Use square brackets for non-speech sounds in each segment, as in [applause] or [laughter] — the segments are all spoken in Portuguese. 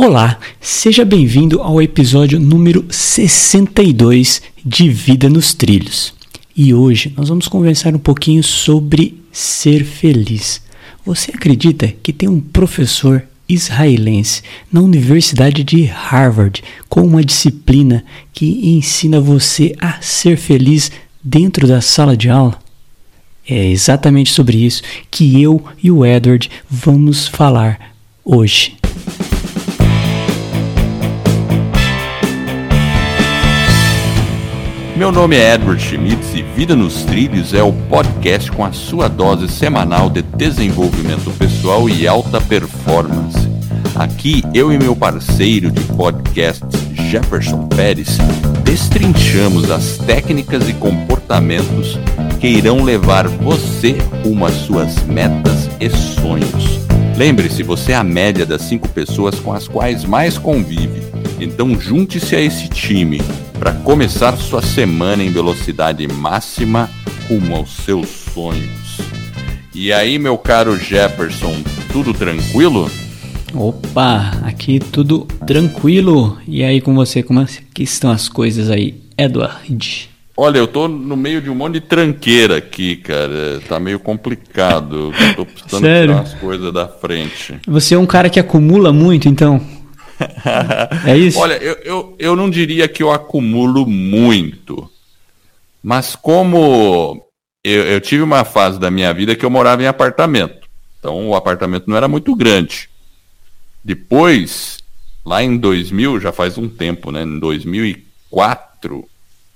Olá, seja bem-vindo ao episódio número 62 de Vida nos Trilhos. E hoje nós vamos conversar um pouquinho sobre ser feliz. Você acredita que tem um professor israelense na Universidade de Harvard com uma disciplina que ensina você a ser feliz dentro da sala de aula? É exatamente sobre isso que eu e o Edward vamos falar hoje. Meu nome é Edward Schmitz e Vida nos Trilhos é o podcast com a sua dose semanal de desenvolvimento pessoal e alta performance. Aqui eu e meu parceiro de podcast, Jefferson Pérez, destrinchamos as técnicas e comportamentos que irão levar você rumo às suas metas e sonhos. Lembre-se, você é a média das cinco pessoas com as quais mais convive. Então junte-se a esse time para começar sua semana em velocidade máxima rumo aos seus sonhos. E aí, meu caro Jefferson, tudo tranquilo? Opa, aqui tudo tranquilo. E aí com você, como é que estão as coisas aí, Edward? Olha, eu tô no meio de um monte de tranqueira aqui, cara. Tá meio complicado. Eu tô precisando [laughs] Sério? tirar as coisas da frente. Você é um cara que acumula muito, então? É isso? Olha, eu, eu, eu não diria que eu acumulo muito. Mas como eu, eu tive uma fase da minha vida que eu morava em apartamento. Então o apartamento não era muito grande. Depois, lá em 2000, já faz um tempo, né? Em 2004,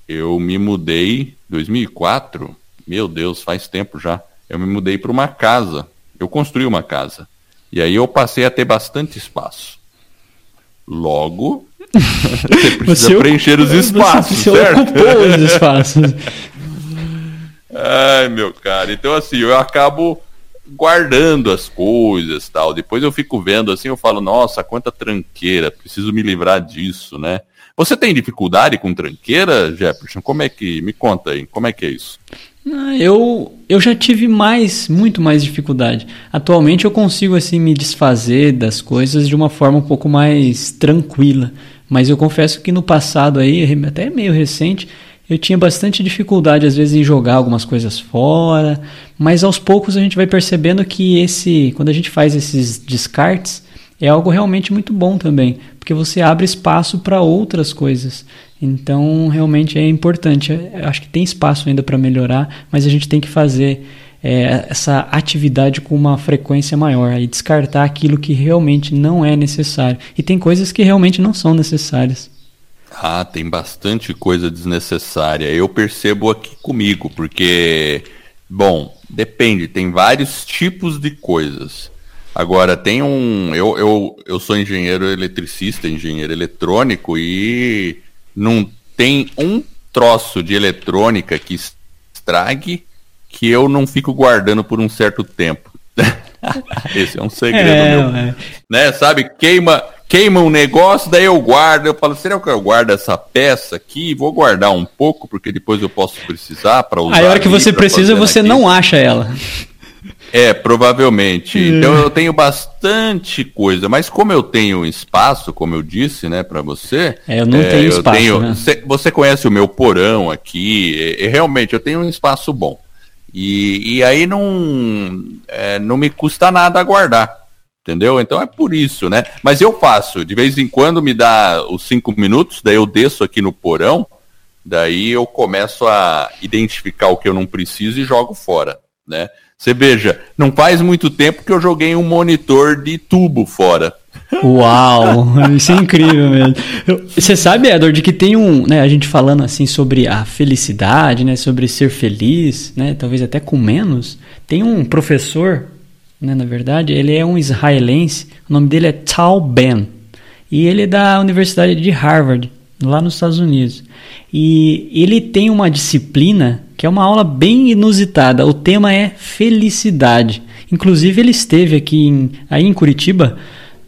eu me mudei. 2004? Meu Deus, faz tempo já. Eu me mudei para uma casa. Eu construí uma casa. E aí eu passei a ter bastante espaço. Logo, [laughs] você precisa Você preencher os espaços, você certo? ocupou os espaços. [laughs] Ai, meu cara. Então, assim, eu acabo guardando as coisas tal. Depois eu fico vendo assim, eu falo, nossa, quanta tranqueira, preciso me livrar disso, né? Você tem dificuldade com tranqueira, Jefferson? Como é que. Me conta aí, como é que é isso? Ah, Eu, eu já tive mais, muito mais dificuldade. Atualmente eu consigo assim me desfazer das coisas de uma forma um pouco mais tranquila. Mas eu confesso que no passado aí, até meio recente, eu tinha bastante dificuldade às vezes em jogar algumas coisas fora. Mas aos poucos a gente vai percebendo que esse, quando a gente faz esses descartes, é algo realmente muito bom também, porque você abre espaço para outras coisas. Então, realmente é importante. Eu acho que tem espaço ainda para melhorar, mas a gente tem que fazer é, essa atividade com uma frequência maior e descartar aquilo que realmente não é necessário. E tem coisas que realmente não são necessárias. Ah, tem bastante coisa desnecessária. Eu percebo aqui comigo, porque, bom, depende, tem vários tipos de coisas. Agora, tem um. Eu, eu, eu sou engenheiro eletricista, engenheiro eletrônico, e não tem um troço de eletrônica que estrague que eu não fico guardando por um certo tempo. [laughs] Esse é um segredo É, meu é. né, sabe, queima, queima um negócio, daí eu guardo, eu falo, será que eu guardo essa peça aqui? Vou guardar um pouco, porque depois eu posso precisar para usar. Aí a hora que você precisa, você naquilo. não acha ela. É, provavelmente. Então eu tenho bastante coisa, mas como eu tenho espaço, como eu disse, né, para você. É, eu não tenho espaço, né? cê- Você conhece o meu porão aqui, e, e realmente eu tenho um espaço bom. E, e aí não, é, não me custa nada guardar. Entendeu? Então é por isso, né? Mas eu faço, de vez em quando me dá os cinco minutos, daí eu desço aqui no porão, daí eu começo a identificar o que eu não preciso e jogo fora, né? Você veja, não faz muito tempo que eu joguei um monitor de tubo fora. Uau, [laughs] isso é incrível mesmo. Você sabe, Edward, que tem um, né, a gente falando assim sobre a felicidade, né, sobre ser feliz, né, talvez até com menos. Tem um professor, né, na verdade, ele é um israelense, o nome dele é Tal Ben, e ele é da Universidade de Harvard, lá nos Estados Unidos. E ele tem uma disciplina que é uma aula bem inusitada. O tema é felicidade. Inclusive ele esteve aqui em, aí em Curitiba,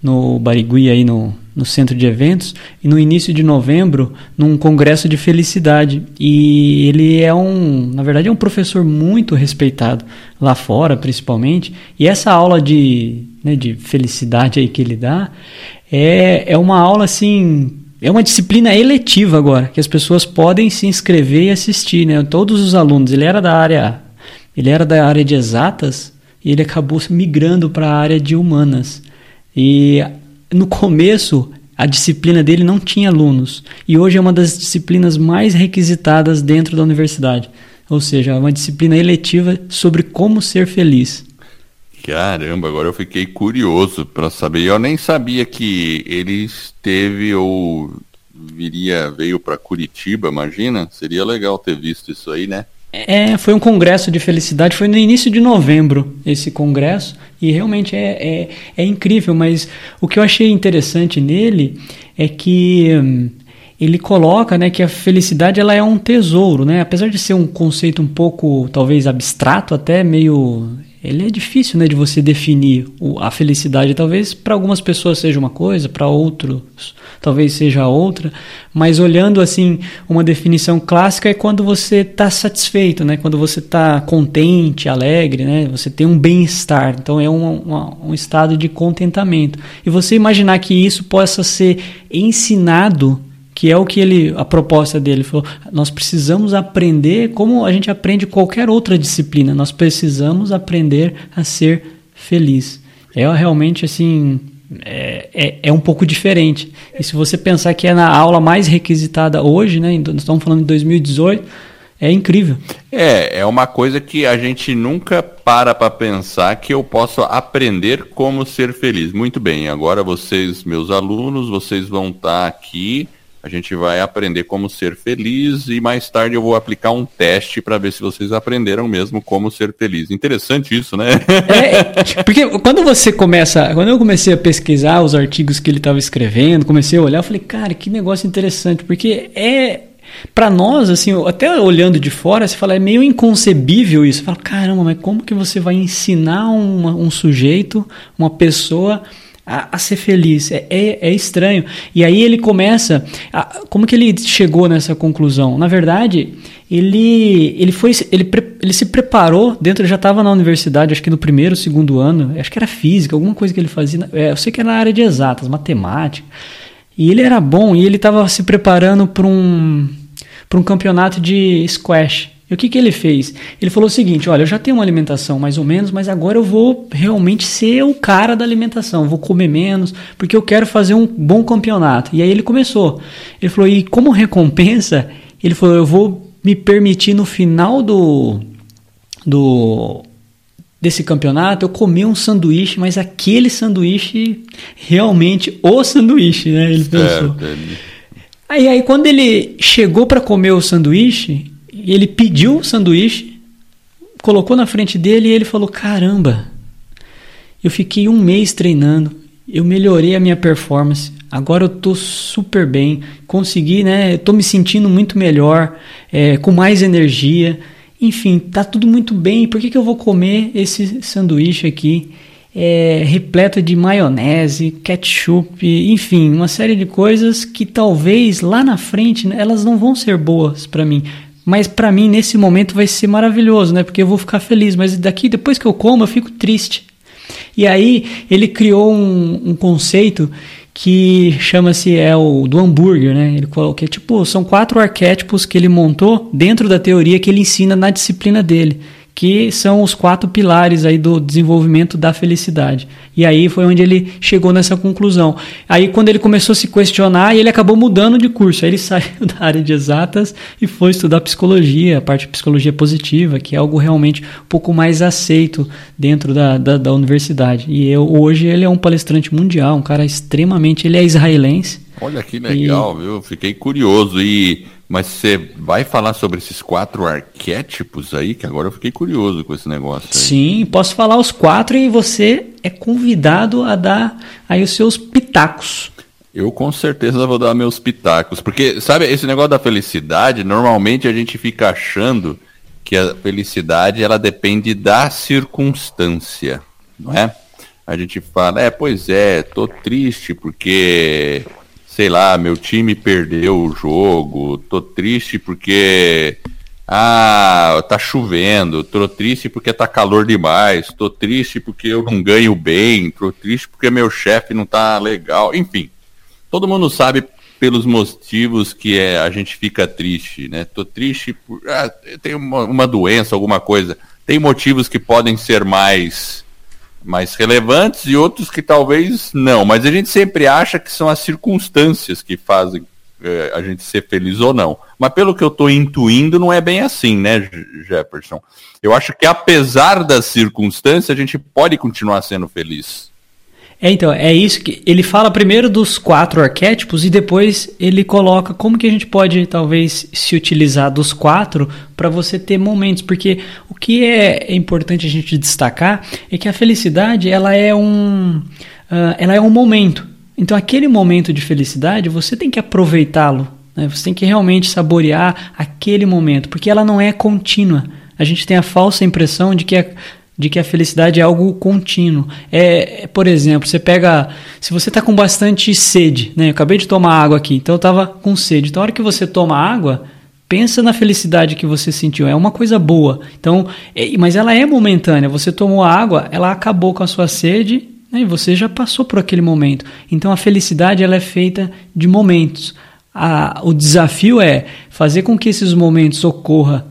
no Barigui aí no no centro de eventos e no início de novembro num congresso de felicidade e ele é um na verdade é um professor muito respeitado lá fora principalmente e essa aula de, né, de felicidade aí que ele dá é, é uma aula assim é uma disciplina eletiva agora que as pessoas podem se inscrever e assistir né todos os alunos ele era da área ele era da área de exatas e ele acabou migrando para a área de humanas e no começo a disciplina dele não tinha alunos e hoje é uma das disciplinas mais requisitadas dentro da universidade. Ou seja, é uma disciplina eletiva sobre como ser feliz. Caramba, agora eu fiquei curioso para saber. Eu nem sabia que ele esteve ou viria veio para Curitiba, imagina? Seria legal ter visto isso aí, né? É, foi um congresso de felicidade, foi no início de novembro esse congresso, e realmente é, é, é incrível, mas o que eu achei interessante nele é que hum, ele coloca né, que a felicidade ela é um tesouro, né? apesar de ser um conceito um pouco, talvez, abstrato, até meio ele é difícil né, de você definir a felicidade. Talvez para algumas pessoas seja uma coisa, para outros talvez seja outra, mas olhando assim, uma definição clássica é quando você está satisfeito, né? quando você está contente, alegre, né? você tem um bem-estar. Então é um, um estado de contentamento. E você imaginar que isso possa ser ensinado que é o que ele a proposta dele. Falou nós precisamos aprender como a gente aprende qualquer outra disciplina. Nós precisamos aprender a ser feliz. É realmente assim é, é, é, um pouco diferente. E se você pensar que é na aula mais requisitada hoje né estamos falando de 2018 é incrível. É é uma coisa que a gente nunca para para pensar que eu posso aprender como ser feliz. Muito bem agora vocês meus alunos vocês vão estar aqui a gente vai aprender como ser feliz e mais tarde eu vou aplicar um teste para ver se vocês aprenderam mesmo como ser feliz. Interessante isso, né? É, [laughs] porque quando você começa, quando eu comecei a pesquisar os artigos que ele estava escrevendo, comecei a olhar, eu falei, cara, que negócio interessante, porque é para nós, assim, até olhando de fora, você fala, é meio inconcebível isso. Você fala, caramba, mas como que você vai ensinar uma, um sujeito, uma pessoa a, a ser feliz. É, é, é, estranho. E aí ele começa. A, como que ele chegou nessa conclusão? Na verdade, ele, ele, foi, ele, ele se preparou dentro, ele já estava na universidade, acho que no primeiro, segundo ano, acho que era física, alguma coisa que ele fazia. É, eu sei que era na área de exatas, matemática. E ele era bom e ele estava se preparando para um, um campeonato de squash. E o que, que ele fez? Ele falou o seguinte: olha, eu já tenho uma alimentação mais ou menos, mas agora eu vou realmente ser o cara da alimentação, vou comer menos, porque eu quero fazer um bom campeonato. E aí ele começou. Ele falou: e como recompensa, ele falou: eu vou me permitir no final do. do desse campeonato, eu comi um sanduíche, mas aquele sanduíche realmente o sanduíche, né? Ele pensou. É, aí, aí quando ele chegou para comer o sanduíche, ele pediu o sanduíche, colocou na frente dele e ele falou: Caramba, eu fiquei um mês treinando, eu melhorei a minha performance, agora eu tô super bem, consegui, né? Tô me sentindo muito melhor, é, com mais energia, enfim, tá tudo muito bem. Por que, que eu vou comer esse sanduíche aqui? É, repleto de maionese, ketchup, enfim, uma série de coisas que talvez lá na frente né, elas não vão ser boas para mim. Mas para mim, nesse momento, vai ser maravilhoso, né? Porque eu vou ficar feliz. Mas daqui, depois que eu como, eu fico triste. E aí, ele criou um, um conceito que chama-se é o do hambúrguer, né? Ele que é tipo são quatro arquétipos que ele montou dentro da teoria que ele ensina na disciplina dele que são os quatro pilares aí do desenvolvimento da felicidade. E aí foi onde ele chegou nessa conclusão. Aí quando ele começou a se questionar, ele acabou mudando de curso. Aí ele [laughs] saiu da área de exatas e foi estudar psicologia, a parte de psicologia positiva, que é algo realmente um pouco mais aceito dentro da, da, da universidade. E eu, hoje ele é um palestrante mundial, um cara extremamente, ele é israelense. Olha que legal, e... viu? Fiquei curioso e mas você vai falar sobre esses quatro arquétipos aí, que agora eu fiquei curioso com esse negócio. Aí. Sim, posso falar os quatro e você é convidado a dar aí os seus pitacos. Eu com certeza vou dar meus pitacos, porque sabe esse negócio da felicidade, normalmente a gente fica achando que a felicidade ela depende da circunstância, não é? a gente fala, é, pois é, tô triste porque, sei lá, meu time perdeu o jogo, tô triste porque ah, tá chovendo, tô triste porque tá calor demais, tô triste porque eu não ganho bem, tô triste porque meu chefe não tá legal, enfim. Todo mundo sabe pelos motivos que é, a gente fica triste, né? Tô triste por. Ah, tem uma, uma doença, alguma coisa. Tem motivos que podem ser mais, mais relevantes e outros que talvez não. Mas a gente sempre acha que são as circunstâncias que fazem é, a gente ser feliz ou não. Mas pelo que eu estou intuindo, não é bem assim, né, Jefferson? Eu acho que apesar das circunstâncias, a gente pode continuar sendo feliz. É, então, é isso que ele fala primeiro dos quatro arquétipos e depois ele coloca como que a gente pode talvez se utilizar dos quatro para você ter momentos, porque o que é importante a gente destacar é que a felicidade ela é um, uh, ela é um momento. Então, aquele momento de felicidade você tem que aproveitá-lo, né? você tem que realmente saborear aquele momento, porque ela não é contínua. A gente tem a falsa impressão de que é de que a felicidade é algo contínuo. É, por exemplo, você pega, se você está com bastante sede, né? Eu acabei de tomar água aqui, então eu estava com sede. Então, a hora que você toma água, pensa na felicidade que você sentiu. É uma coisa boa. Então, é, mas ela é momentânea. Você tomou água, ela acabou com a sua sede né? e você já passou por aquele momento. Então, a felicidade ela é feita de momentos. A, o desafio é fazer com que esses momentos ocorra.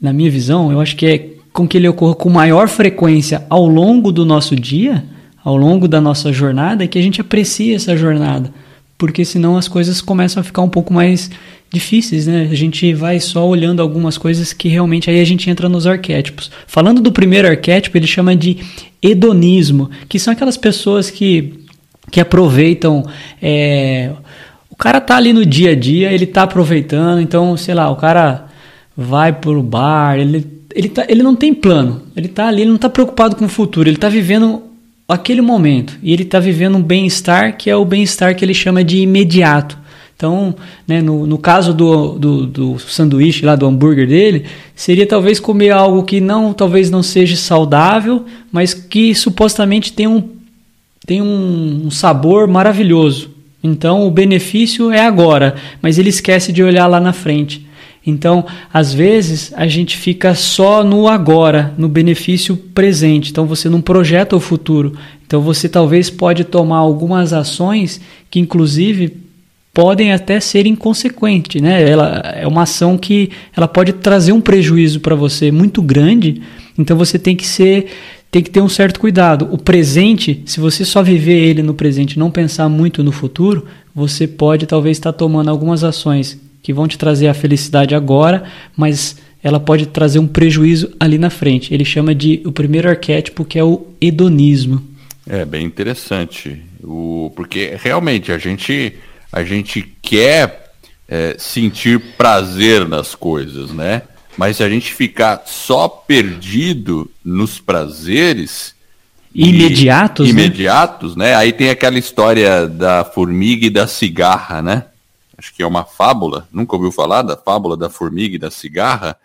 Na minha visão, eu acho que é com que ele ocorra com maior frequência ao longo do nosso dia, ao longo da nossa jornada, e que a gente aprecie essa jornada. Porque senão as coisas começam a ficar um pouco mais difíceis, né? A gente vai só olhando algumas coisas que realmente aí a gente entra nos arquétipos. Falando do primeiro arquétipo, ele chama de hedonismo, que são aquelas pessoas que, que aproveitam. É, o cara tá ali no dia a dia, ele tá aproveitando, então, sei lá, o cara vai pro bar, ele ele, tá, ele não tem plano, ele está ali, ele não está preocupado com o futuro, ele está vivendo aquele momento e ele está vivendo um bem-estar que é o bem-estar que ele chama de imediato. Então, né, no, no caso do, do, do, sanduíche lá, do hambúrguer dele, seria talvez comer algo que não, talvez não seja saudável, mas que supostamente tem um, tem um, um sabor maravilhoso. Então, o benefício é agora, mas ele esquece de olhar lá na frente. Então, às vezes, a gente fica só no agora, no benefício presente. Então, você não projeta o futuro. Então, você talvez pode tomar algumas ações que, inclusive, podem até ser inconsequentes, né? Ela é uma ação que ela pode trazer um prejuízo para você muito grande. Então, você tem que ser tem que ter um certo cuidado. O presente, se você só viver ele no presente, não pensar muito no futuro, você pode talvez estar tomando algumas ações que vão te trazer a felicidade agora, mas ela pode trazer um prejuízo ali na frente. Ele chama de o primeiro arquétipo que é o hedonismo. É bem interessante, o, porque realmente a gente a gente quer é, sentir prazer nas coisas, né? Mas se a gente ficar só perdido nos prazeres imediatos, e, né? imediatos, né? Aí tem aquela história da formiga e da cigarra, né? Acho que é uma fábula, nunca ouviu falar da fábula da formiga e da cigarra?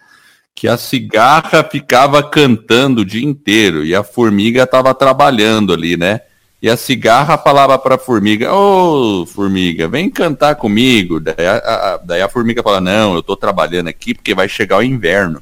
Que a cigarra ficava cantando o dia inteiro e a formiga estava trabalhando ali, né? E a cigarra falava para a formiga: Ô oh, formiga, vem cantar comigo. Daí a, a, daí a formiga fala: Não, eu estou trabalhando aqui porque vai chegar o inverno.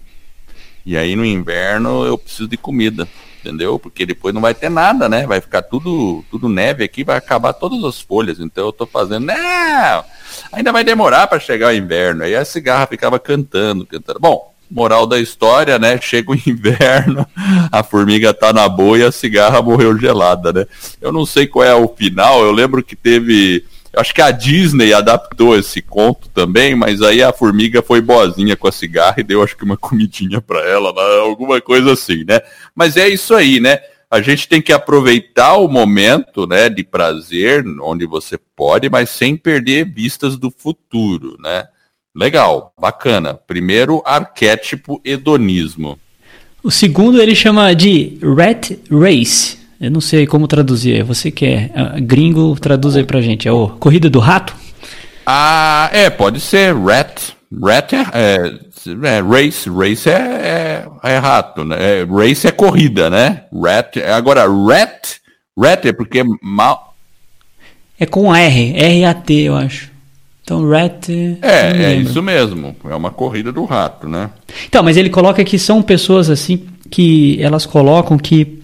E aí no inverno eu preciso de comida entendeu? Porque depois não vai ter nada, né? Vai ficar tudo, tudo neve aqui, vai acabar todas as folhas. Então eu tô fazendo, não, ainda vai demorar para chegar o inverno. Aí a cigarra ficava cantando, cantando. Bom, moral da história, né? Chega o [laughs] inverno, a formiga tá na boa e a cigarra morreu gelada, né? Eu não sei qual é o final, eu lembro que teve eu acho que a Disney adaptou esse conto também, mas aí a formiga foi boazinha com a cigarra e deu acho que uma comidinha para ela, alguma coisa assim, né? Mas é isso aí, né? A gente tem que aproveitar o momento, né, de prazer, onde você pode, mas sem perder vistas do futuro, né? Legal, bacana. Primeiro, arquétipo hedonismo. O segundo ele chama de Rat Race. Eu não sei como traduzir. É você que é gringo, traduz aí pra gente. É o Corrida do Rato? Ah, é, pode ser Rat. Rat é, é, é race, race é, é, é rato, né? É, race é corrida, né? Rat, agora rat, Rat é porque mal. É com R, R-A-T, eu acho. Então, rat. É, é isso mesmo. É uma corrida do rato, né? Então, mas ele coloca que são pessoas assim que elas colocam que,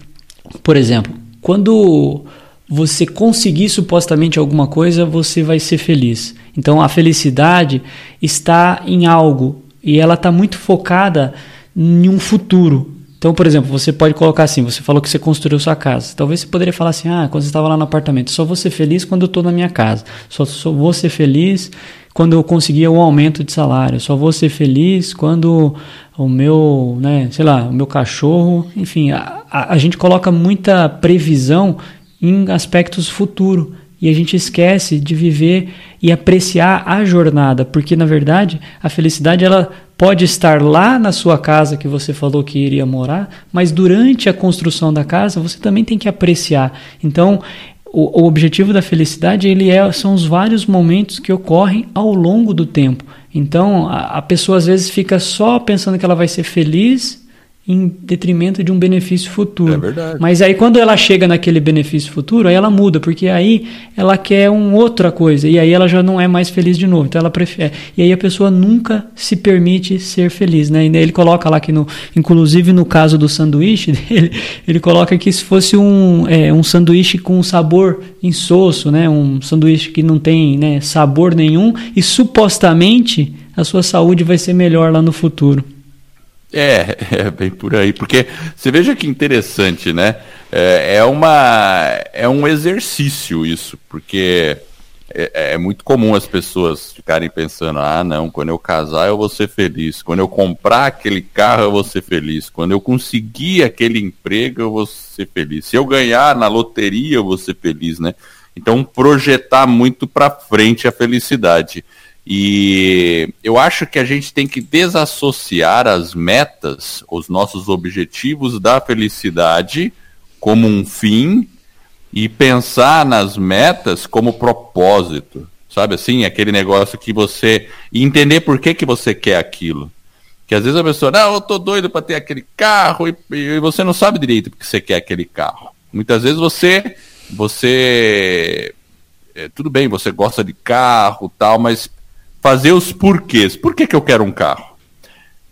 por exemplo, quando você conseguir supostamente alguma coisa, você vai ser feliz. Então, a felicidade está em algo e ela está muito focada em um futuro. Então, por exemplo, você pode colocar assim: você falou que você construiu sua casa. Talvez você poderia falar assim: ah, quando você estava lá no apartamento, só vou ser feliz quando eu estou na minha casa. Só, só vou ser feliz quando eu conseguir um aumento de salário. Só vou ser feliz quando o meu, né, sei lá, o meu cachorro. Enfim, a, a, a gente coloca muita previsão em aspectos futuros e a gente esquece de viver e apreciar a jornada, porque na verdade a felicidade ela pode estar lá na sua casa que você falou que iria morar, mas durante a construção da casa você também tem que apreciar. Então, o, o objetivo da felicidade ele é, são os vários momentos que ocorrem ao longo do tempo. Então, a, a pessoa às vezes fica só pensando que ela vai ser feliz em detrimento de um benefício futuro. É verdade. Mas aí quando ela chega naquele benefício futuro, aí ela muda, porque aí ela quer uma outra coisa e aí ela já não é mais feliz de novo. Então ela prefere. E aí a pessoa nunca se permite ser feliz, né? Ele coloca lá que no, inclusive no caso do sanduíche [laughs] dele, ele coloca que se fosse um, é, um sanduíche com sabor insosso, né? Um sanduíche que não tem né, sabor nenhum e supostamente a sua saúde vai ser melhor lá no futuro. É, [laughs] é bem por aí, porque você veja que interessante, né? É, é, uma, é um exercício isso, porque é, é, muito comum as pessoas ficarem pensando: ah, não, quando eu casar eu vou ser feliz, quando eu comprar aquele carro eu vou ser feliz, quando eu conseguir aquele emprego eu vou ser feliz, se eu ganhar na loteria eu vou ser feliz, né? Então, projetar muito para frente a felicidade. E eu acho que a gente tem que desassociar as metas, os nossos objetivos da felicidade como um fim e pensar nas metas como propósito. Sabe assim, aquele negócio que você entender por que que você quer aquilo. Que às vezes a pessoa, não, eu tô doido para ter aquele carro e, e, você não sabe direito porque você quer aquele carro. Muitas vezes você você é, tudo bem, você gosta de carro, tal, mas fazer os porquês. Por que, que eu quero um carro?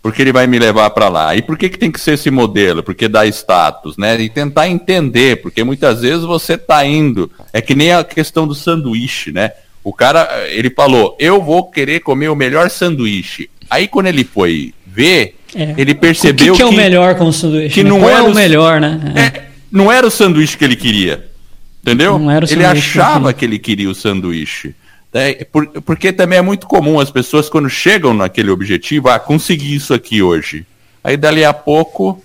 Porque ele vai me levar para lá. E por que, que tem que ser esse modelo? Porque dá status, né? E tentar entender, porque muitas vezes você está indo. É que nem a questão do sanduíche, né? O cara, ele falou, eu vou querer comer o melhor sanduíche. Aí quando ele foi ver, é. ele percebeu o que, que, é o melhor com o sanduíche? Que não Qual era é o melhor, né? É. não era o sanduíche que ele queria. Entendeu? ele achava que, que ele queria o sanduíche. É, por, porque também é muito comum as pessoas, quando chegam naquele objetivo, ah, consegui isso aqui hoje. Aí dali a pouco,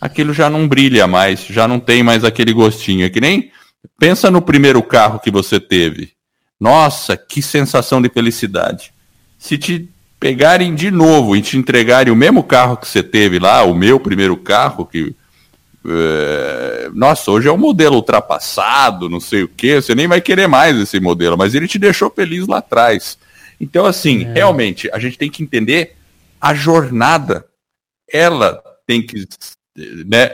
aquilo já não brilha mais, já não tem mais aquele gostinho. É que nem pensa no primeiro carro que você teve. Nossa, que sensação de felicidade. Se te pegarem de novo e te entregarem o mesmo carro que você teve lá, o meu primeiro carro, que é, nossa, hoje é um modelo ultrapassado, não sei o que, você nem vai querer mais esse modelo, mas ele te deixou feliz lá atrás. Então, assim, é. realmente, a gente tem que entender a jornada, ela tem que, né?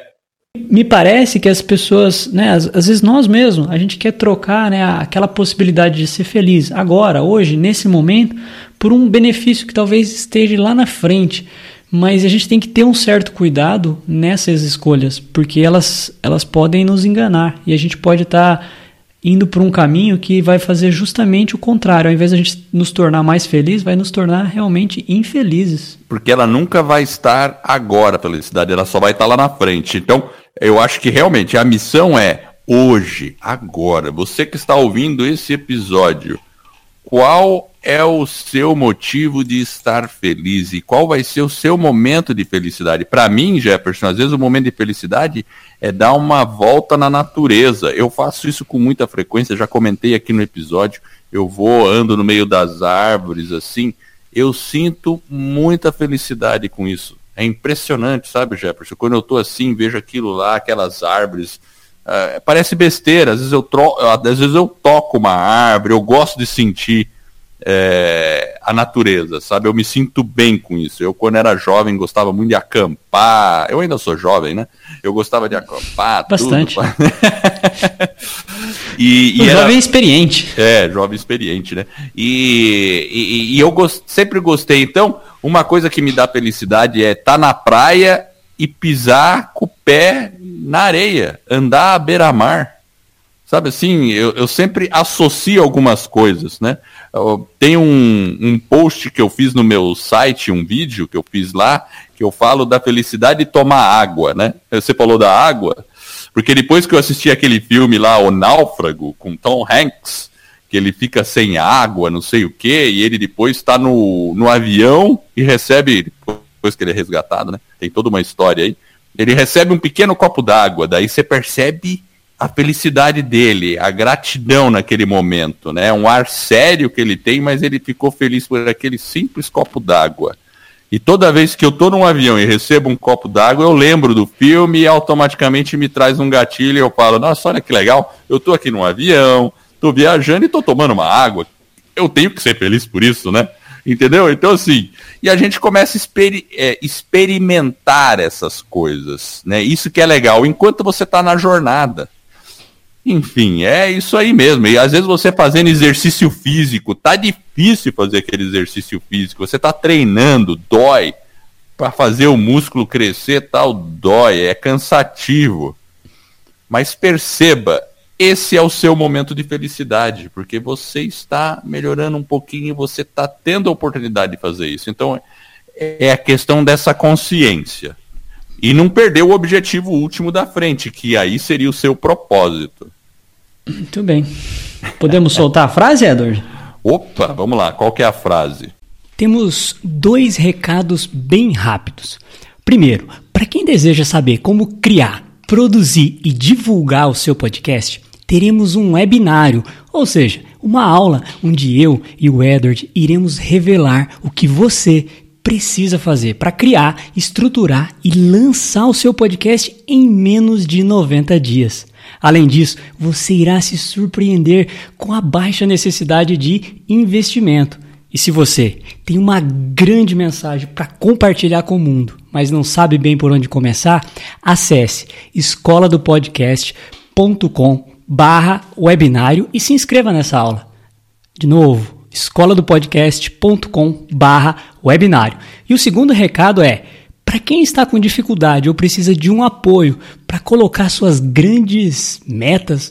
Me parece que as pessoas, né, às, às vezes nós mesmos, a gente quer trocar, né, aquela possibilidade de ser feliz agora, hoje, nesse momento, por um benefício que talvez esteja lá na frente. Mas a gente tem que ter um certo cuidado nessas escolhas, porque elas, elas podem nos enganar e a gente pode estar tá indo por um caminho que vai fazer justamente o contrário. Ao invés de a gente nos tornar mais felizes, vai nos tornar realmente infelizes. Porque ela nunca vai estar agora, felicidade, ela só vai estar lá na frente. Então, eu acho que realmente a missão é hoje, agora. Você que está ouvindo esse episódio, qual é o seu motivo de estar feliz e qual vai ser o seu momento de felicidade? Para mim, Jefferson, às vezes o momento de felicidade é dar uma volta na natureza. Eu faço isso com muita frequência, já comentei aqui no episódio. Eu vou, ando no meio das árvores, assim. Eu sinto muita felicidade com isso. É impressionante, sabe, Jefferson? Quando eu estou assim, vejo aquilo lá, aquelas árvores. Uh, parece besteira, às vezes, eu tro... às vezes eu toco uma árvore, eu gosto de sentir é, a natureza, sabe? Eu me sinto bem com isso. Eu, quando era jovem, gostava muito de acampar. Eu ainda sou jovem, né? Eu gostava de acampar. Bastante. Tudo. [laughs] e, e era... jovem experiente. É, jovem experiente, né? E, e, e eu gost... sempre gostei. Então, uma coisa que me dá felicidade é estar tá na praia e pisar com o pé na areia, andar à beira-mar. Sabe assim, eu, eu sempre associo algumas coisas, né? Tem um, um post que eu fiz no meu site, um vídeo que eu fiz lá, que eu falo da felicidade de tomar água, né? Você falou da água, porque depois que eu assisti aquele filme lá, O Náufrago, com Tom Hanks, que ele fica sem água, não sei o quê, e ele depois está no, no avião e recebe, depois que ele é resgatado, né? Tem toda uma história aí. Ele recebe um pequeno copo d'água, daí você percebe a felicidade dele, a gratidão naquele momento, né? Um ar sério que ele tem, mas ele ficou feliz por aquele simples copo d'água. E toda vez que eu tô num avião e recebo um copo d'água, eu lembro do filme e automaticamente me traz um gatilho e eu falo: "Nossa, olha que legal, eu tô aqui num avião, tô viajando e tô tomando uma água. Eu tenho que ser feliz por isso, né?" Entendeu? Então, assim, e a gente começa a exper é, experimentar essas coisas, né? Isso que é legal, enquanto você está na jornada. Enfim, é isso aí mesmo. E às vezes você fazendo exercício físico, tá difícil fazer aquele exercício físico. Você tá treinando, dói. Para fazer o músculo crescer, tal, dói, é cansativo. Mas perceba, esse é o seu momento de felicidade, porque você está melhorando um pouquinho, você está tendo a oportunidade de fazer isso. Então, é a questão dessa consciência. E não perder o objetivo último da frente, que aí seria o seu propósito. Muito bem. Podemos soltar a frase, Edward? Opa, vamos lá. Qual que é a frase? Temos dois recados bem rápidos. Primeiro, para quem deseja saber como criar, produzir e divulgar o seu podcast, teremos um webinário, ou seja, uma aula onde eu e o Edward iremos revelar o que você precisa fazer para criar, estruturar e lançar o seu podcast em menos de 90 dias. Além disso, você irá se surpreender com a baixa necessidade de investimento. E se você tem uma grande mensagem para compartilhar com o mundo, mas não sabe bem por onde começar, acesse escoladopodcast.com barra webinário e se inscreva nessa aula. De novo, escoladopodcast.com barra webinário. E o segundo recado é para quem está com dificuldade ou precisa de um apoio para colocar suas grandes metas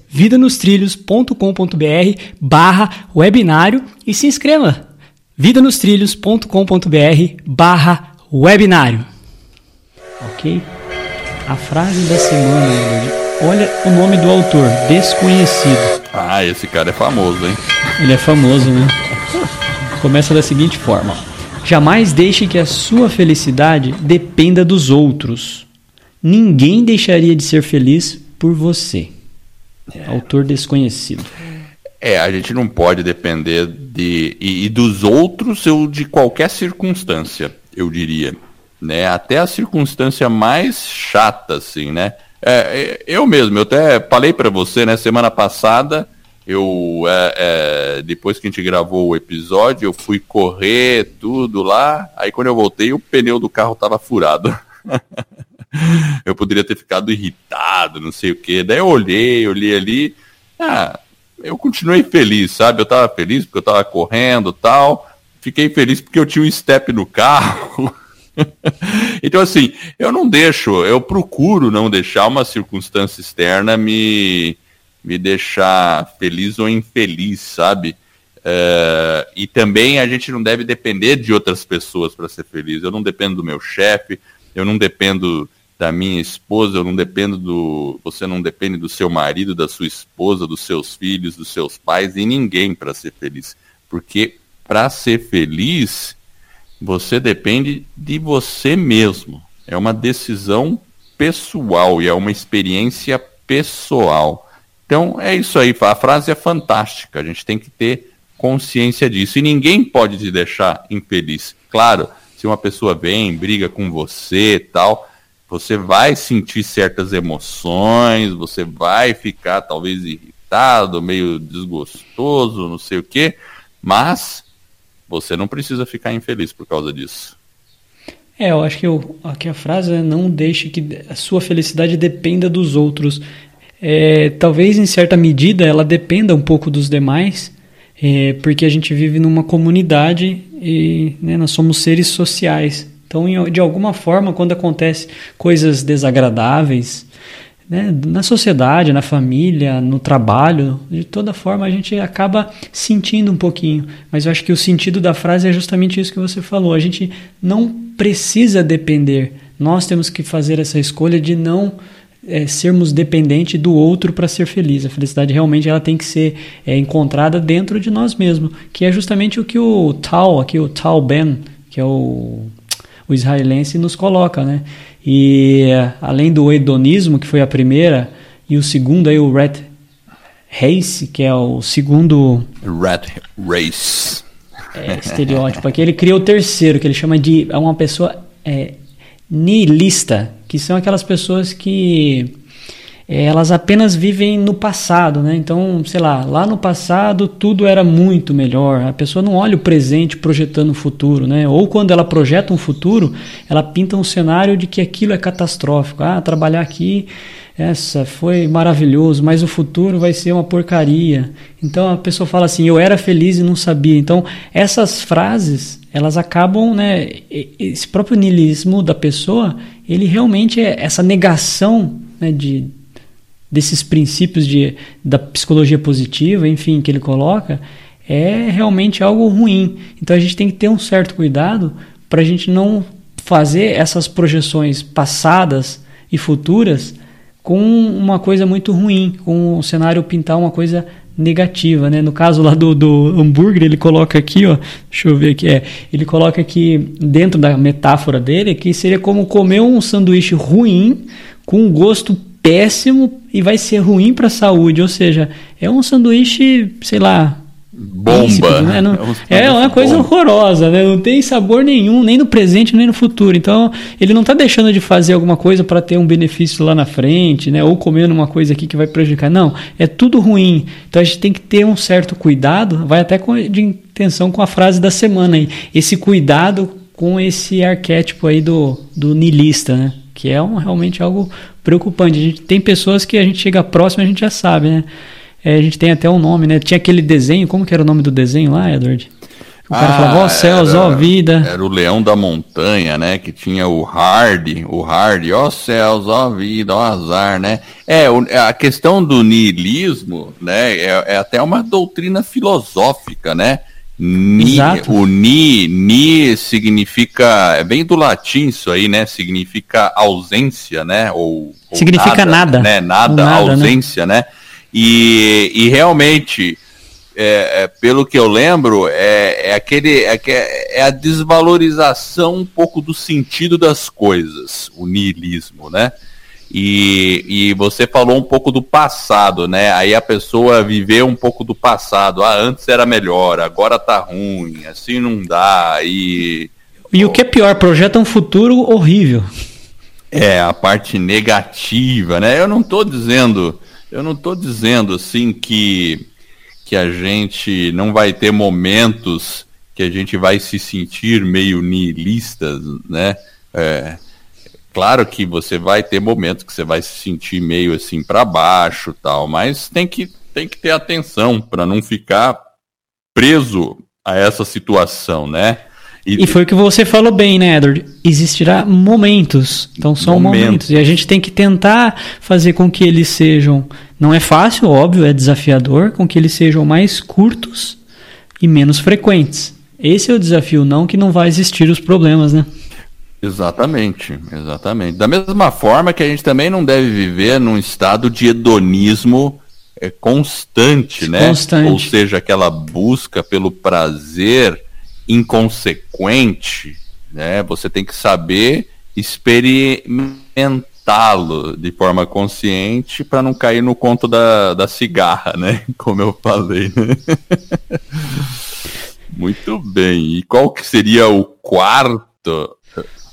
vidanostrilhos.com.br barra webinário e se inscreva. vidanostrilhos.com.br barra webinário. Ok? A frase da semana, olha o nome do autor, desconhecido. Ah, esse cara é famoso, hein? Ele é famoso, né? Começa da seguinte forma: Jamais deixe que a sua felicidade dependa dos outros. Ninguém deixaria de ser feliz por você. É. Autor desconhecido. É, a gente não pode depender de e, e, dos outros ou de qualquer circunstância, eu diria, né? Até a circunstância mais chata, assim, né? É, é eu mesmo, eu até falei para você, né? Semana passada, eu é, é, depois que a gente gravou o episódio, eu fui correr tudo lá. Aí quando eu voltei, o pneu do carro tava furado. [laughs] [laughs] eu poderia ter ficado irritado, não sei o que. Daí eu olhei, olhei ali, ah, eu continuei feliz, sabe? Eu tava feliz porque eu tava correndo tal. Fiquei feliz porque eu tinha um step no carro. [laughs] então, assim, eu não deixo, eu procuro não deixar uma circunstância externa me, me deixar feliz ou infeliz, sabe? Uh, e também a gente não deve depender de outras pessoas para ser feliz. Eu não dependo do meu chefe, eu não dependo da minha esposa, eu não dependo do. Você não depende do seu marido, da sua esposa, dos seus filhos, dos seus pais e ninguém para ser feliz. Porque para ser feliz, você depende de você mesmo. é uma decisão pessoal e é uma experiência pessoal. Então é isso aí, a frase é fantástica, a gente tem que ter consciência disso. E ninguém pode te deixar infeliz. Claro, se uma pessoa vem, briga com você tal, você vai sentir certas emoções, você vai ficar talvez irritado, meio desgostoso, não sei o quê, mas você não precisa ficar infeliz por causa disso. É, eu acho que, eu, a frase é não deixe que a sua felicidade dependa dos outros. É, talvez em certa medida ela dependa um pouco dos demais, é, porque a gente vive numa comunidade e né, nós somos seres sociais. Então, de alguma forma, quando acontece coisas desagradáveis né, na sociedade, na família, no trabalho, de toda forma a gente acaba sentindo um pouquinho. Mas eu acho que o sentido da frase é justamente isso que você falou. A gente não precisa depender. Nós temos que fazer essa escolha de não é, sermos dependentes do outro para ser feliz. A felicidade realmente ela tem que ser é, encontrada dentro de nós mesmos, que é justamente o que o Tal, aqui o Tal Ben, que é o, o israelense, nos coloca, né? E além do hedonismo, que foi a primeira, e o segundo aí o Red Race, que é o segundo Red Race. É, estereótipo. Aqui ele cria o terceiro, que ele chama de é uma pessoa é, nihilista, que são aquelas pessoas que elas apenas vivem no passado, né? Então, sei lá, lá no passado tudo era muito melhor. A pessoa não olha o presente projetando o futuro, né? Ou quando ela projeta um futuro, ela pinta um cenário de que aquilo é catastrófico. Ah, trabalhar aqui, essa foi maravilhoso, mas o futuro vai ser uma porcaria. Então a pessoa fala assim: eu era feliz e não sabia. Então essas frases elas acabam, né? Esse próprio niilismo da pessoa, ele realmente é essa negação né, de, desses princípios de, da psicologia positiva, enfim, que ele coloca, é realmente algo ruim. Então a gente tem que ter um certo cuidado para a gente não fazer essas projeções passadas e futuras com uma coisa muito ruim, com o cenário pintar uma coisa negativa, né? No caso lá do, do hambúrguer, ele coloca aqui, ó, deixa eu ver aqui, é, ele coloca aqui dentro da metáfora dele que seria como comer um sanduíche ruim com um gosto péssimo e vai ser ruim para a saúde, ou seja, é um sanduíche, sei lá, bomba. né? Não, é, é uma coisa bomba. horrorosa, né? Não tem sabor nenhum, nem no presente, nem no futuro. Então, ele não está deixando de fazer alguma coisa para ter um benefício lá na frente, né? Ou comendo uma coisa aqui que vai prejudicar. Não, é tudo ruim. Então, a gente tem que ter um certo cuidado, vai até com, de intenção com a frase da semana aí. Esse cuidado com esse arquétipo aí do, do nilista, né? Que é um, realmente algo preocupante. A gente tem pessoas que a gente chega próximo e a gente já sabe, né? É, a gente tem até um nome, né? Tinha aquele desenho, como que era o nome do desenho lá, Edward? O cara ah, falava, ó céus, ó vida. Era o leão da montanha, né? Que tinha o hard, o hard, ó céus, ó vida, ó azar, né? É, a questão do niilismo, né? É, é até uma doutrina filosófica, né? Ni, Exato. o ni, ni significa, é bem do latim isso aí, né? Significa ausência, né? Ou, ou significa nada, nada, né? Nada, nada né? ausência, né? né? E, e realmente, é, é, pelo que eu lembro, é, é aquele é, é, a desvalorização um pouco do sentido das coisas, o niilismo, né? E, e você falou um pouco do passado, né? Aí a pessoa viveu um pouco do passado. Ah, antes era melhor, agora tá ruim, assim não dá. E, e o que é pior, projeta um futuro horrível. É, a parte negativa, né? Eu não estou dizendo eu não estou dizendo assim que, que a gente não vai ter momentos que a gente vai se sentir meio nihilistas, né? É, claro que você vai ter momentos que você vai se sentir meio assim para baixo, tal, mas tem que tem que ter atenção para não ficar preso a essa situação, né? E, e, foi o que você falou bem, né, Edward? Existirá momentos. Então são momentos. momentos. E a gente tem que tentar fazer com que eles sejam. Não é fácil, óbvio, é desafiador, com que eles sejam mais curtos e menos frequentes. Esse é o desafio, não que não vai existir os problemas, né? Exatamente, exatamente. Da mesma forma que a gente também não deve viver num estado de hedonismo é, constante, né? Constante. Ou seja, aquela busca pelo prazer inconsequente, né? Você tem que saber experimentá-lo de forma consciente para não cair no conto da, da cigarra, né? [laughs] Como eu falei, né? [laughs] Muito bem. E qual que seria o quarto?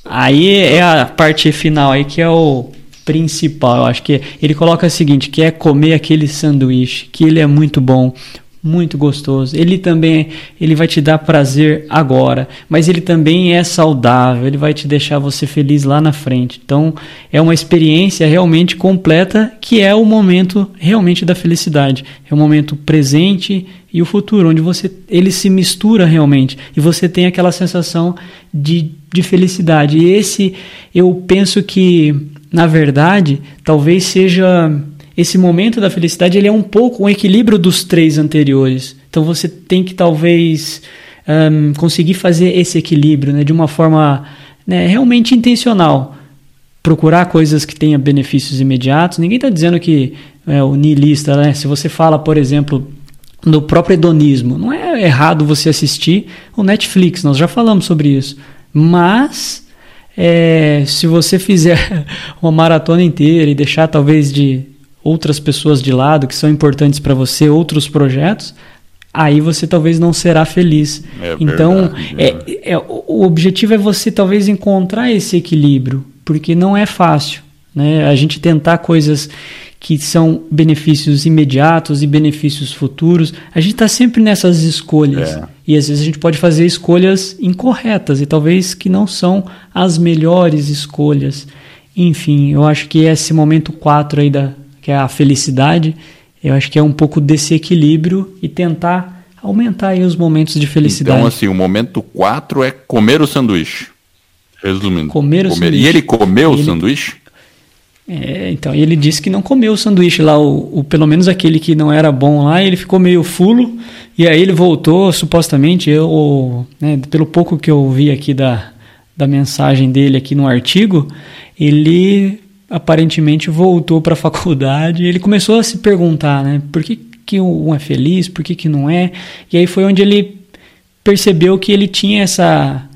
Aí é a parte final aí que é o principal. Eu acho que ele coloca o seguinte, que é comer aquele sanduíche, que ele é muito bom muito gostoso. Ele também ele vai te dar prazer agora, mas ele também é saudável, ele vai te deixar você feliz lá na frente. Então, é uma experiência realmente completa que é o momento realmente da felicidade. É o momento presente e o futuro, onde você ele se mistura realmente e você tem aquela sensação de, de felicidade. E esse eu penso que, na verdade, talvez seja esse momento da felicidade ele é um pouco um equilíbrio dos três anteriores. Então você tem que talvez um, conseguir fazer esse equilíbrio né, de uma forma né, realmente intencional. Procurar coisas que tenham benefícios imediatos. Ninguém está dizendo que é, o niilista, né, se você fala, por exemplo, do próprio hedonismo, não é errado você assistir o Netflix, nós já falamos sobre isso. Mas é, se você fizer [laughs] uma maratona inteira e deixar talvez de outras pessoas de lado que são importantes para você, outros projetos, aí você talvez não será feliz. É então, verdade, é, é, o objetivo é você talvez encontrar esse equilíbrio, porque não é fácil. Né? A gente tentar coisas que são benefícios imediatos e benefícios futuros, a gente está sempre nessas escolhas. É. E às vezes a gente pode fazer escolhas incorretas e talvez que não são as melhores escolhas. Enfim, eu acho que esse momento 4 aí da, que é a felicidade, eu acho que é um pouco desse equilíbrio e tentar aumentar aí os momentos de felicidade. Então, assim, o momento 4 é comer o sanduíche. Resumindo. Comer o comer. sanduíche. E ele comeu ele... o sanduíche? É, então, ele disse que não comeu o sanduíche lá, o, o, pelo menos aquele que não era bom lá, ele ficou meio fulo, e aí ele voltou, supostamente, eu, né, pelo pouco que eu vi aqui da, da mensagem dele aqui no artigo, ele aparentemente voltou para a [laughs] faculdade ele começou a se perguntar, né, por que, que um é feliz, por que, que não é? E aí foi onde ele percebeu que ele tinha essa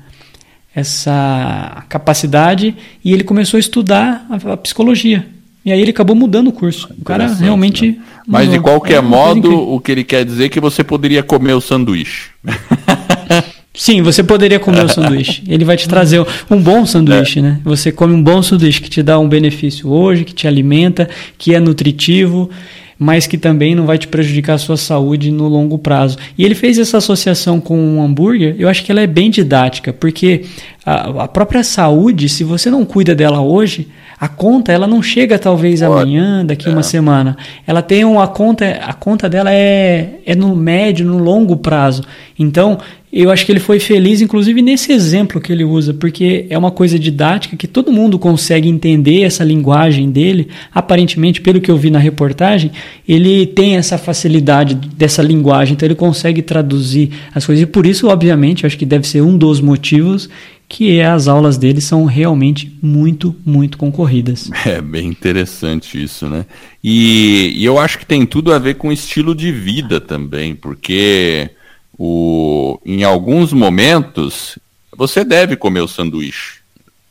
essa capacidade e ele começou a estudar a, a psicologia. E aí ele acabou mudando o curso. O cara realmente. Né? Mas de qualquer é modo, o que ele quer dizer é que você poderia comer o sanduíche. [laughs] Sim, você poderia comer o sanduíche. Ele vai te trazer um bom sanduíche, é. né? Você come um bom sanduíche que te dá um benefício hoje, que te alimenta, que é nutritivo, mas que também não vai te prejudicar a sua saúde no longo prazo. E ele fez essa associação com o um hambúrguer, eu acho que ela é bem didática, porque a, a própria saúde, se você não cuida dela hoje, a conta ela não chega talvez Pode. amanhã, daqui é. uma semana. Ela tem uma conta, a conta dela é, é no médio, no longo prazo. Então, eu acho que ele foi feliz, inclusive, nesse exemplo que ele usa, porque é uma coisa didática que todo mundo consegue entender essa linguagem dele. Aparentemente, pelo que eu vi na reportagem, ele tem essa facilidade dessa linguagem, então ele consegue traduzir as coisas. E por isso, obviamente, acho que deve ser um dos motivos que as aulas dele são realmente muito, muito concorridas. [laughs] É bem interessante isso, né? E, e eu acho que tem tudo a ver com estilo de vida também, porque o, em alguns momentos você deve comer o sanduíche,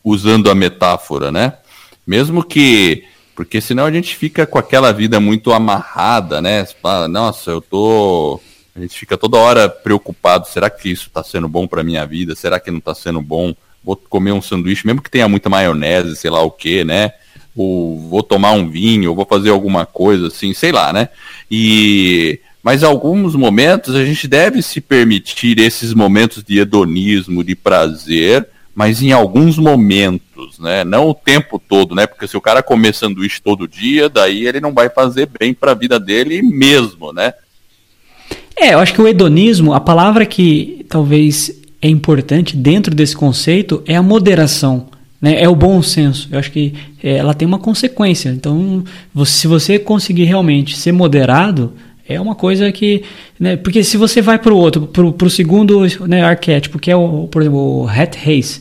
usando a metáfora, né? Mesmo que. Porque senão a gente fica com aquela vida muito amarrada, né? Você fala, nossa, eu tô. A gente fica toda hora preocupado: será que isso está sendo bom para minha vida? Será que não está sendo bom? Vou comer um sanduíche, mesmo que tenha muita maionese, sei lá o que, né? Ou vou tomar um vinho, ou vou fazer alguma coisa assim, sei lá, né? E mas alguns momentos a gente deve se permitir esses momentos de hedonismo, de prazer, mas em alguns momentos, né? Não o tempo todo, né? Porque se o cara comer sanduíche todo dia, daí ele não vai fazer bem para a vida dele mesmo, né? É, eu acho que o hedonismo, a palavra que talvez é importante dentro desse conceito é a moderação. Né, é o bom senso. Eu acho que é, ela tem uma consequência. Então, se você conseguir realmente ser moderado, é uma coisa que. Né, porque se você vai para o outro, para o segundo né, arquétipo, que é, o, por exemplo, o Hat Race,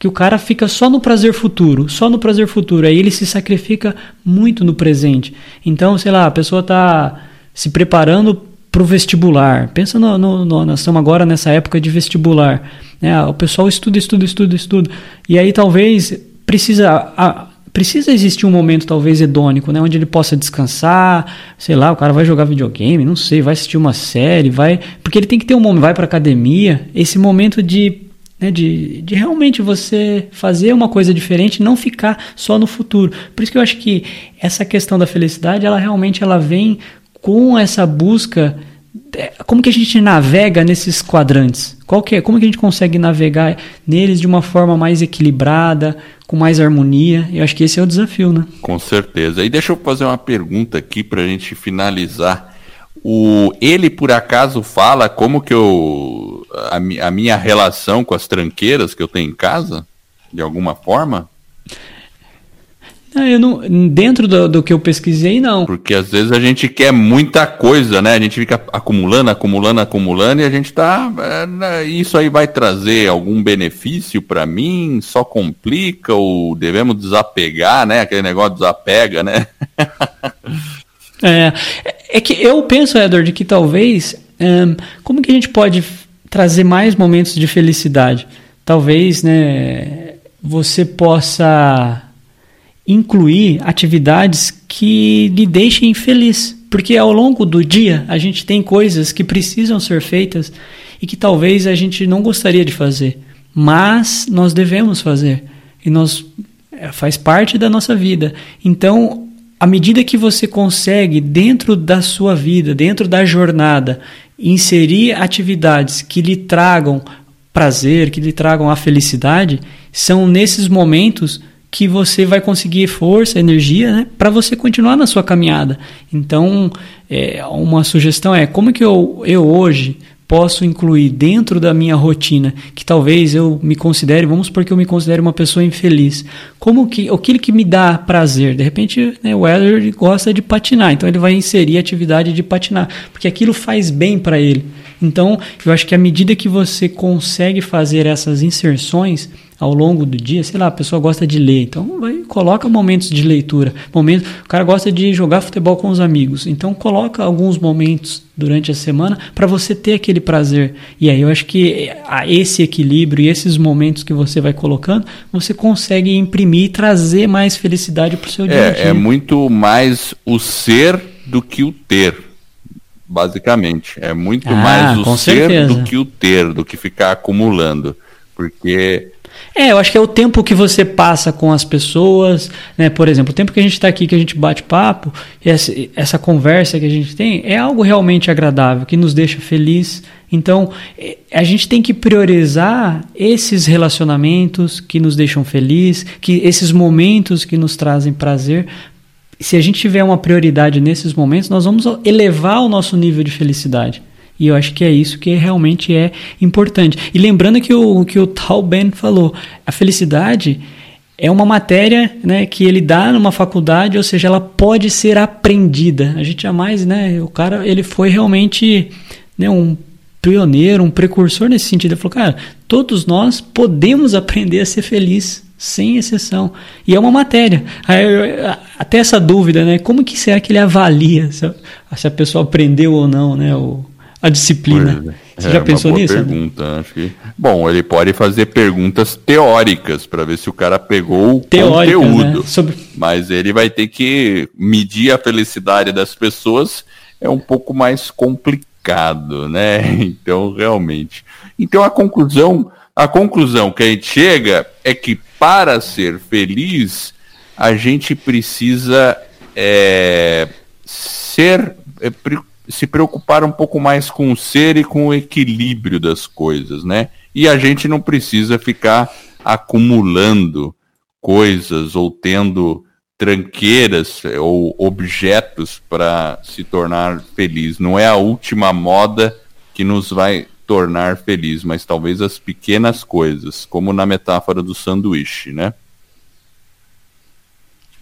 que o cara fica só no prazer futuro, só no prazer futuro, aí ele se sacrifica muito no presente. Então, sei lá, a pessoa está se preparando para o vestibular. Pensa no, no, no, nós estamos agora nessa época de vestibular. Né? O pessoal estuda, estuda, estuda, estuda. E aí talvez precisa a, precisa existir um momento talvez hedônico, né, onde ele possa descansar, sei lá, o cara vai jogar videogame, não sei, vai assistir uma série, vai, porque ele tem que ter um momento, vai para academia, esse momento de né, de, de realmente você fazer uma coisa diferente, não ficar só no futuro. Por isso que eu acho que essa questão da felicidade, ela realmente ela vem com essa busca é, como que a gente navega nesses quadrantes? Qual que é, como que a gente consegue navegar neles de uma forma mais equilibrada, com mais harmonia? Eu acho que esse é o desafio, né? Com certeza. E deixa eu fazer uma pergunta aqui para a gente finalizar. O, ele por acaso fala como que eu a, a minha relação com as tranqueiras que eu tenho em casa, de alguma forma? Ah, eu não, dentro do, do, que eu pesquisei, não. Porque às vezes a gente quer muita coisa, né? A gente fica acumulando, acumulando, acumulando e a gente tá. É, né, isso aí vai trazer algum benefício para mim? Só complica ou devemos desapegar, né? Aquele negócio desapega, né? [laughs] é, é que eu penso, Edward, que talvez. Um, como que a gente pode trazer mais momentos de felicidade? Talvez, né? Você possa incluir atividades que lhe deixem feliz. Porque ao longo do dia a gente tem coisas que precisam ser feitas e que talvez a gente não gostaria de fazer, mas nós devemos fazer e nós é, faz parte da nossa vida. Então, à medida que você consegue dentro da sua vida, dentro da jornada, inserir atividades que lhe tragam prazer, que lhe tragam a felicidade, são nesses momentos que você vai conseguir força, energia, né, para você continuar na sua caminhada. Então, é, uma sugestão é como que eu, eu hoje posso incluir dentro da minha rotina que talvez eu me considere, vamos supor que eu me considere uma pessoa infeliz. Como que aquilo que me dá prazer? De repente, né, o Weller gosta de patinar, então ele vai inserir a atividade de patinar, porque aquilo faz bem para ele. Então, eu acho que à medida que você consegue fazer essas inserções, ao longo do dia, sei lá, a pessoa gosta de ler, então vai, coloca momentos de leitura, momentos, o cara gosta de jogar futebol com os amigos, então coloca alguns momentos durante a semana para você ter aquele prazer. E aí eu acho que a esse equilíbrio e esses momentos que você vai colocando, você consegue imprimir e trazer mais felicidade para o seu é, dia a dia. É muito mais o ser do que o ter basicamente. É muito ah, mais o ser certeza. do que o ter, do que ficar acumulando. Porque é, eu acho que é o tempo que você passa com as pessoas, né? Por exemplo, o tempo que a gente está aqui, que a gente bate papo, essa, essa conversa que a gente tem, é algo realmente agradável, que nos deixa feliz. Então, é, a gente tem que priorizar esses relacionamentos que nos deixam feliz, que esses momentos que nos trazem prazer. Se a gente tiver uma prioridade nesses momentos, nós vamos elevar o nosso nível de felicidade. E eu acho que é isso que realmente é importante. E lembrando que o que o Tal Ben falou, a felicidade é uma matéria né, que ele dá numa faculdade, ou seja, ela pode ser aprendida. A gente jamais, né? O cara, ele foi realmente né, um pioneiro, um precursor nesse sentido. Ele falou, cara, todos nós podemos aprender a ser feliz, sem exceção. E é uma matéria. Até essa dúvida, né? Como que será que ele avalia se a, se a pessoa aprendeu ou não, né? O, a disciplina. Você é, já pensou nisso? Pergunta, acho que... Bom, ele pode fazer perguntas teóricas para ver se o cara pegou o conteúdo. Né? Sobre... Mas ele vai ter que medir a felicidade das pessoas é um pouco mais complicado, né? [laughs] Então, realmente. Então a conclusão, a conclusão que a gente chega é que para ser feliz, a gente precisa é, ser é, se preocupar um pouco mais com o ser e com o equilíbrio das coisas, né? E a gente não precisa ficar acumulando coisas ou tendo tranqueiras ou objetos para se tornar feliz. Não é a última moda que nos vai tornar feliz, mas talvez as pequenas coisas, como na metáfora do sanduíche, né?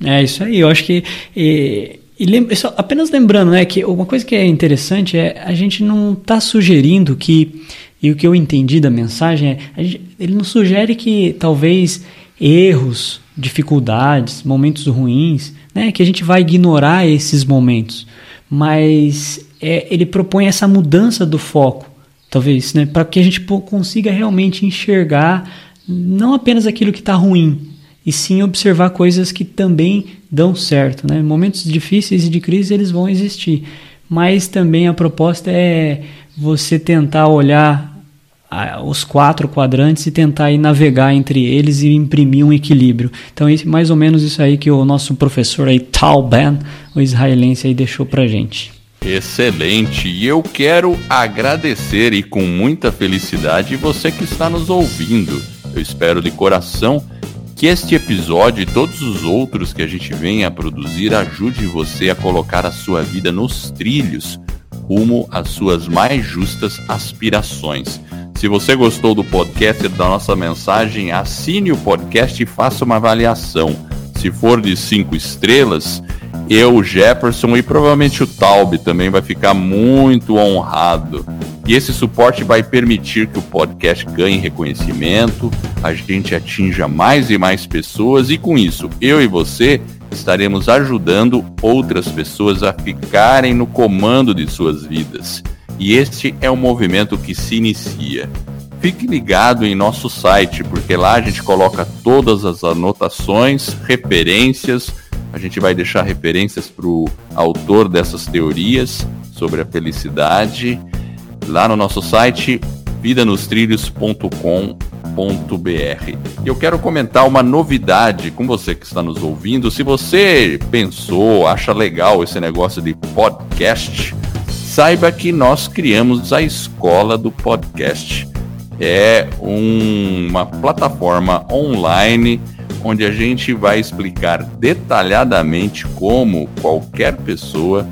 É isso aí. Eu acho que e e lembra, só, apenas lembrando, né, que uma coisa que é interessante é a gente não está sugerindo que, e o que eu entendi da mensagem é, gente, ele não sugere que talvez erros, dificuldades, momentos ruins, né, que a gente vai ignorar esses momentos, mas é, ele propõe essa mudança do foco, talvez, né, para que a gente consiga realmente enxergar não apenas aquilo que está ruim, e sim observar coisas que também dão certo. Né? Momentos difíceis e de crise eles vão existir, mas também a proposta é você tentar olhar os quatro quadrantes e tentar navegar entre eles e imprimir um equilíbrio. Então, é mais ou menos isso aí que o nosso professor aí, Tal Ben, o israelense aí, deixou pra gente. Excelente! E eu quero agradecer e com muita felicidade você que está nos ouvindo. Eu espero de coração que este episódio e todos os outros que a gente vem a produzir ajude você a colocar a sua vida nos trilhos rumo às suas mais justas aspirações. Se você gostou do podcast e da nossa mensagem, assine o podcast e faça uma avaliação. Se for de cinco estrelas, eu, Jefferson e provavelmente o Taube também vai ficar muito honrado. E esse suporte vai permitir que o podcast ganhe reconhecimento, a gente atinja mais e mais pessoas e com isso, eu e você estaremos ajudando outras pessoas a ficarem no comando de suas vidas e este é um movimento que se inicia. Fique ligado em nosso site, porque lá a gente coloca todas as anotações, referências. A gente vai deixar referências para o autor dessas teorias sobre a felicidade lá no nosso site vidanostrilhos.com.br. Eu quero comentar uma novidade com você que está nos ouvindo. Se você pensou, acha legal esse negócio de podcast, saiba que nós criamos a Escola do Podcast. É um, uma plataforma online onde a gente vai explicar detalhadamente como qualquer pessoa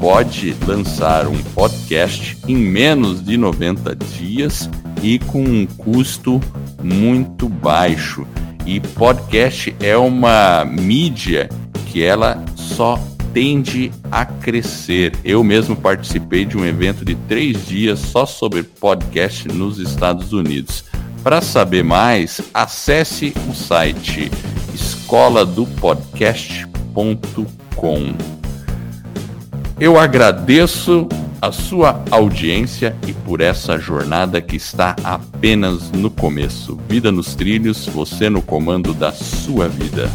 pode lançar um podcast em menos de 90 dias e com um custo muito baixo. E podcast é uma mídia que ela só tende a crescer. Eu mesmo participei de um evento de três dias só sobre podcast nos Estados Unidos. Para saber mais, acesse o site escoladopodcast.com. Eu agradeço a sua audiência e por essa jornada que está apenas no começo. Vida nos trilhos, você no comando da sua vida.